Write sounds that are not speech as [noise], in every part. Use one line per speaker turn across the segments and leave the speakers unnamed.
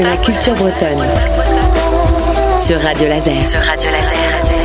La culture bretonne. Sur Radio Laser. Sur Radio Laser.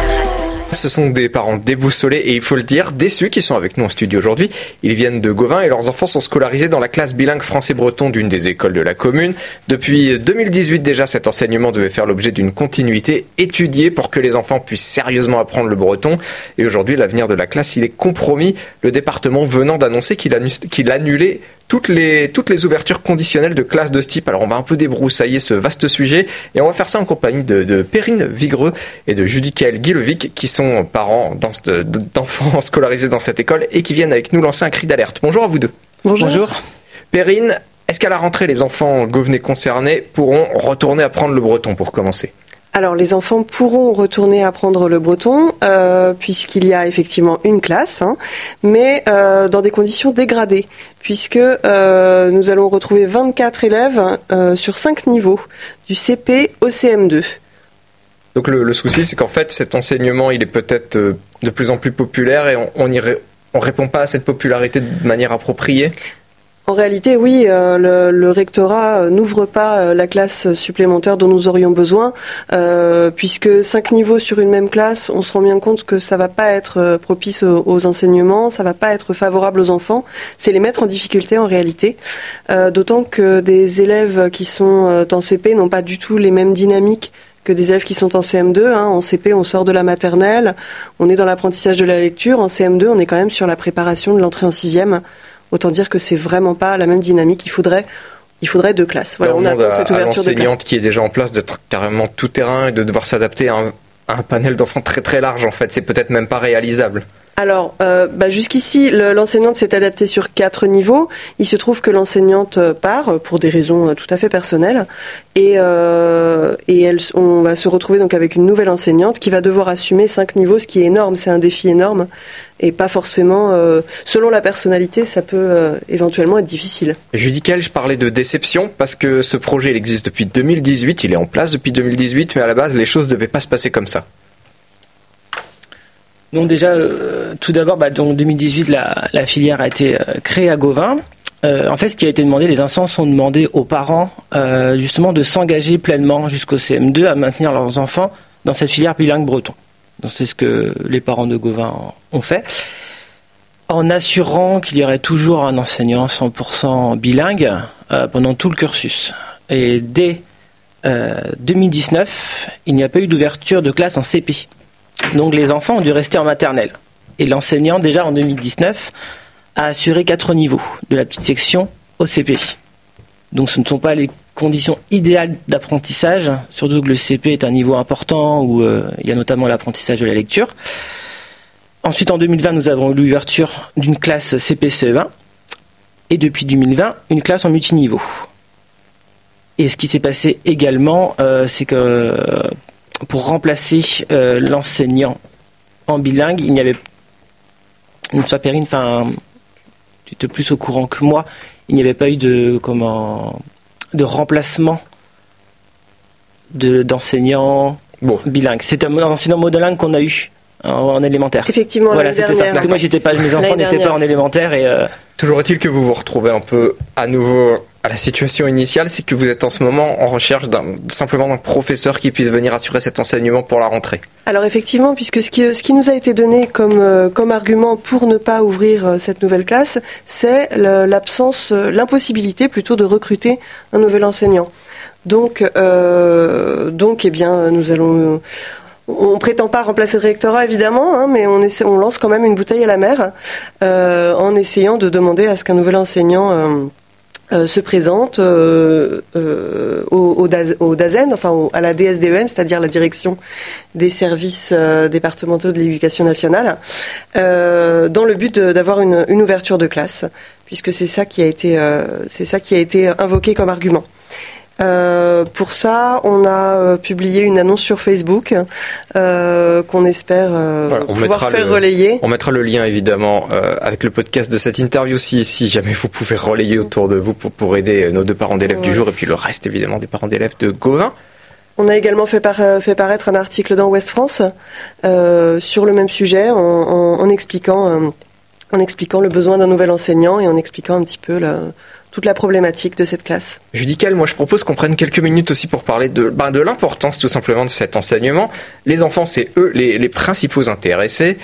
Ce sont des parents déboussolés et il faut le dire, déçus qui sont avec nous en studio aujourd'hui. Ils viennent de Gauvin et leurs enfants sont scolarisés dans la classe bilingue français-breton d'une des écoles de la commune. Depuis 2018 déjà, cet enseignement devait faire l'objet d'une continuité étudiée pour que les enfants puissent sérieusement apprendre le breton. Et aujourd'hui, l'avenir de la classe, il est compromis. Le département venant d'annoncer qu'il annulait toutes les, toutes les ouvertures conditionnelles de classes de ce type. Alors on va un peu débroussailler ce vaste sujet et on va faire ça en compagnie de, de Perrine Vigreux et de Judicaël Guilevic qui sont parents d'enfants [laughs] scolarisés dans cette école et qui viennent avec nous lancer un cri d'alerte. Bonjour à vous deux.
Bonjour. Bonjour.
Perrine, est-ce qu'à la rentrée les enfants govenais concernés pourront retourner apprendre le breton pour commencer?
Alors les enfants pourront retourner apprendre le breton euh, puisqu'il y a effectivement une classe, hein, mais euh, dans des conditions dégradées, puisque euh, nous allons retrouver 24 élèves sur 5 niveaux, du CP au CM2.
Donc le, souci, c'est qu'en fait, cet enseignement, il est peut-être de plus en plus populaire et on, on, on répond pas à cette popularité de manière appropriée?
En réalité, oui, euh, le, rectorat euh, n'ouvre pas euh, la classe supplémentaire dont nous aurions besoin, puisque cinq niveaux sur une même classe, on se rend bien compte que ça va pas être propice aux, enseignements, ça va pas être favorable aux enfants, c'est les mettre en difficulté en réalité. D'autant que des élèves qui sont en CP n'ont pas du tout les mêmes dynamiques que des élèves qui sont en CM2. Hein. En CP, on sort de la maternelle, on est dans l'apprentissage de la lecture. En CM2, on est quand même sur la préparation de l'entrée en sixième. Autant dire que c'est vraiment pas la même dynamique. Il faudrait il faudrait deux classes.
Voilà, on, attend cette ouverture de qui est déjà en place d'être carrément tout terrain et de devoir s'adapter à, à un, panel d'enfants très très large en fait. C'est peut-être même pas réalisable.
Alors, euh, bah, jusqu'ici, l'enseignante s'est adaptée sur quatre niveaux. Il se trouve que l'enseignante euh, part euh, pour des raisons tout à fait personnelles, et, on va se retrouver avec une nouvelle enseignante qui va devoir assumer cinq niveaux, ce qui est énorme. C'est un défi énorme, et pas forcément, selon la personnalité, ça peut éventuellement être difficile.
Judical, je parlais de déception parce que ce projet il existe depuis 2018, il est en place depuis 2018, mais à la base, les choses ne devaient pas se passer comme ça.
Donc déjà, euh, tout d'abord, bah, donc 2018, la, la, filière a été euh, créée à Gauvin. Euh, en fait, ce qui a été demandé, les instances ont demandé aux parents justement de s'engager pleinement jusqu'au CM2 à maintenir leurs enfants dans cette filière bilingue breton. C'est ce que les parents de Gauvin ont fait, en assurant qu'il y aurait toujours un enseignant 100% bilingue pendant tout le cursus. Et dès 2019, il n'y a pas eu d'ouverture de classe en CP. Donc les enfants ont dû rester en maternelle. Et l'enseignant, déjà en 2019, a assuré quatre niveaux, de la petite section au CP. Donc ce ne sont pas les conditions idéales d'apprentissage, surtout que le CP est un niveau important où euh, il y a notamment l'apprentissage de la lecture. Ensuite, en 2020, nous avons eu l'ouverture d'une classe CP-CE1 et depuis 2020, une classe en multiniveau. Et ce qui s'est passé également, euh, c'est que pour remplacer euh, l'enseignant en bilingue, il n'y avait, n'est-ce pas Perrine, enfin, tu es plus au courant que moi, il n'y avait pas eu de, comment, de remplacement de, d'enseignants bon. bilingues. C'est un enseignant monolingue qu'on a eu en, élémentaire.
Effectivement,
voilà, c'était ça. Parce que moi, j'étais pas, mes enfants n'étaient pas en élémentaire et. Euh,
Toujours est-il que vous vous retrouvez un peu à nouveau la situation initiale, c'est que vous êtes en ce moment en recherche d'un, simplement d'un professeur qui puisse venir assurer cet enseignement pour la rentrée.
Alors effectivement, puisque ce qui, ce qui nous a été donné comme, euh, comme argument pour ne pas ouvrir euh, cette nouvelle classe, c'est l'absence, euh, l'impossibilité plutôt de recruter un nouvel enseignant. Donc, euh, donc, eh bien, nous allons on prétend pas remplacer le rectorat évidemment, hein, mais on, essaie, on lance quand même une bouteille à la mer euh, en essayant de demander à ce qu'un nouvel enseignant euh, euh, se présente au, au, DAZEN, enfin à la DSDEN, c'est-à-dire la direction des services départementaux de l'éducation nationale, dans le but d'avoir une, ouverture de classe, puisque c'est ça c'est ça qui a été invoqué comme argument. Euh, pour ça, on a euh, publié une annonce sur Facebook euh, qu'on espère pouvoir faire relayer.
On mettra le lien évidemment avec le podcast de cette interview si, si jamais vous pouvez relayer autour de vous pour, pour aider nos deux parents d'élèves du jour et puis le reste évidemment des parents d'élèves de Gauvin.
On a également fait, fait, paraître un article dans Ouest France sur le même sujet en, en expliquant en expliquant le besoin d'un nouvel enseignant et en expliquant un petit peu toute la problématique de cette classe.
Judical, moi je propose qu'on prenne quelques minutes aussi pour parler de, ben, de l'importance tout simplement de cet enseignement. Les enfants, c'est eux les, les principaux intéressés.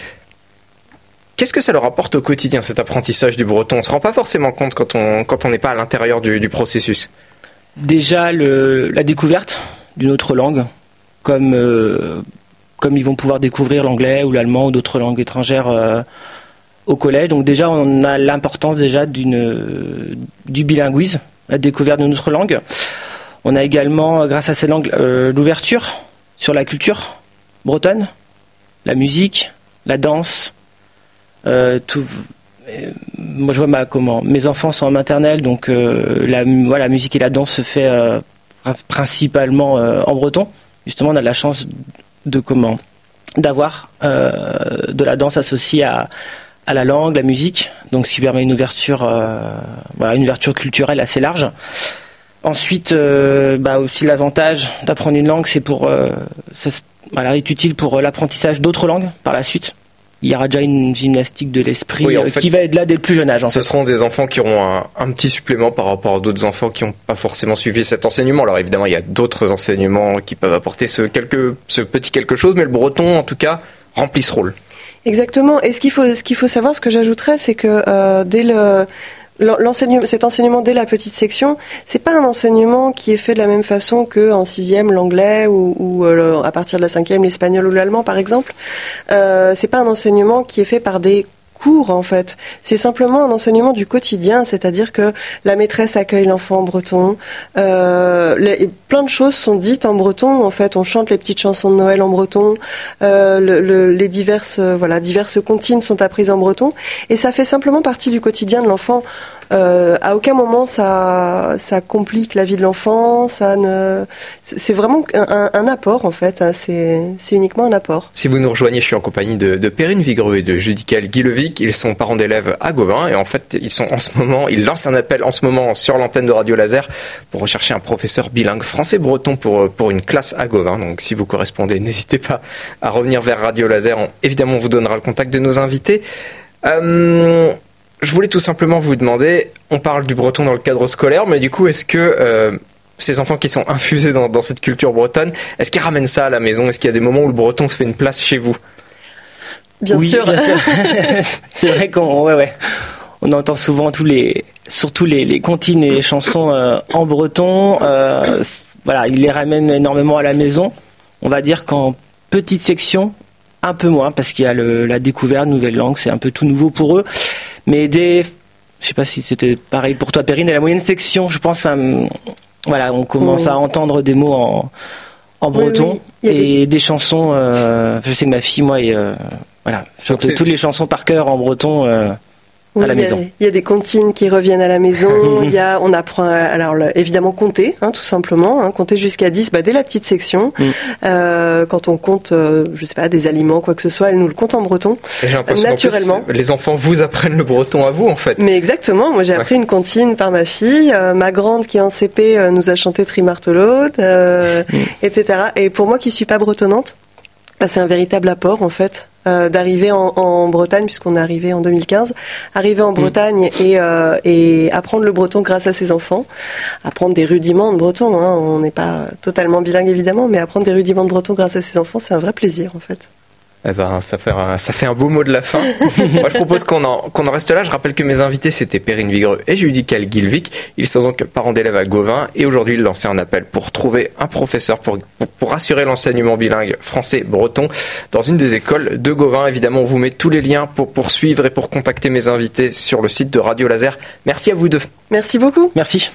Qu'est-ce que ça leur apporte au quotidien cet apprentissage du breton? On ne se rend pas forcément compte quand on quand on n'est pas à l'intérieur du, du, processus.
Déjà le, la découverte d'une autre langue, comme euh, comme ils vont pouvoir découvrir l'anglais ou l'allemand ou d'autres langues étrangères euh, au collège. Donc déjà, on a l'importance déjà d'une du bilinguisme, la découverte de notre langue. On a également, grâce à cette langue, euh, l'ouverture sur la culture bretonne, la musique, la danse. Euh, moi, je vois ma, comment mes enfants sont en maternelle, donc la, voilà, la musique et la danse se fait principalement en breton. Justement, on a la chance de comment d'avoir euh, de la danse associée à, à la langue, la musique, donc ce qui permet une ouverture, euh, voilà, une ouverture culturelle assez large. Ensuite, euh, bah aussi l'avantage d'apprendre une langue, c'est pour, ça, voilà, est utile pour l'apprentissage d'autres langues par la suite il y aura déjà une gymnastique de l'esprit euh, qui va être là dès le plus jeune âge.
ce seront des enfants qui auront un, petit supplément par rapport à d'autres enfants qui n'ont pas forcément suivi cet enseignement. Alors évidemment, il y a d'autres enseignements qui peuvent apporter ce, quelque, ce petit quelque chose, mais le breton, en tout cas, remplit ce rôle.
Exactement. Et ce qu'il faut, savoir, ce que j'ajouterais, c'est que euh, dès cet enseignement dès la petite section, c'est pas un enseignement qui est fait de la même façon que en sixième l'anglais ou, ou euh, à partir de la cinquième l'espagnol ou l'allemand par exemple. Euh, c'est pas un enseignement qui est fait par des cours en fait. C'est simplement un enseignement du quotidien, c'est-à-dire que la maîtresse accueille l'enfant en breton. Euh, plein de choses sont dites en breton. En fait, on chante les petites chansons de Noël en breton. Euh, le, les diverses voilà diverses comptines sont apprises en breton et ça fait simplement partie du quotidien de l'enfant. Euh, à aucun moment ça, ça complique la vie de l'enfant. Ça ne, c'est vraiment un, un, apport en fait. Hein. C'est, uniquement un apport.
Si vous nous rejoignez, je suis en compagnie de, de Perrine Vigreux et de Judical Guilevic. Ils sont parents d'élèves à Gauvin et en fait ils sont en ce moment, ils lancent un appel en ce moment sur l'antenne de Radio Laser pour rechercher un professeur bilingue français-breton pour pour une classe à Gauvin. Donc si vous correspondez, [laughs] n'hésitez pas à revenir vers Radio Laser. évidemment, on vous donnera le contact de nos invités. Euh, je voulais tout simplement vous demander, on parle du breton dans le cadre scolaire, mais du coup, est-ce que euh, ces enfants qui sont infusés dans, cette culture bretonne, est-ce qu'ils ramènent ça à la maison? Est-ce qu'il y a des moments où le breton se fait une place chez vous?
Bien
oui,
sûr.
Bien sûr. [laughs] c'est vrai qu'on ouais, ouais. on entend souvent tous les, surtout les, les comptines et les chansons euh, en breton. Euh, voilà, ils les ramènent énormément à la maison. On va dire qu'en petite section, un peu moins parce qu'il y a le, la découverte, nouvelle langue, c'est un peu tout nouveau pour eux. Mais dès, je sais pas si c'était pareil pour toi, Perrine, à la moyenne section, je pense, à, voilà, on commence à entendre des mots en, en breton et des... chansons. Euh, je sais que ma fille, moi, et, euh, voilà, chante toutes les chansons par cœur en breton. Euh, à la maison.
Il y, a des comptines qui reviennent à la maison. [laughs] il y a, on apprend, alors évidemment compter, hein, tout simplement, hein, compter jusqu'à 10 bah, dès la petite section. Mm. Euh, quand on compte, euh, je sais pas, des aliments, quoi que ce soit, elle nous le compte en breton.
naturellement. les enfants vous apprennent le breton à vous, en fait.
Mais exactement. Moi, j'ai appris une comptine par ma fille. Euh, ma grande qui est en CP euh, nous a chanté Trimartelote, mm. etc. Et pour moi, qui suis pas bretonnante, bah, c'est un véritable apport en fait euh, d'arriver en, en, Bretagne puisqu'on est arrivé en 2015, arriver en mm. Bretagne et, euh, et, apprendre le breton grâce à ses enfants, apprendre des rudiments de breton. Hein. On n'est pas totalement bilingue évidemment, mais apprendre des rudiments de breton grâce à ses enfants, c'est un vrai plaisir en fait.
Eh ben, ça fait un, ça fait un beau mot de la fin. [laughs] Moi, je propose qu'on en, qu'on en reste là. Je rappelle que mes invités, c'était Perrine Vigreux et Judical Gilvic. Ils sont donc parents d'élèves à Gauvin et aujourd'hui, ils lançaient un appel pour trouver un professeur pour, pour, assurer l'enseignement bilingue français-breton dans une des écoles de Gauvin. Évidemment, on vous met tous les liens pour poursuivre et pour contacter mes invités sur le site de Radio Laser. Merci à vous deux.
Merci beaucoup.
Merci.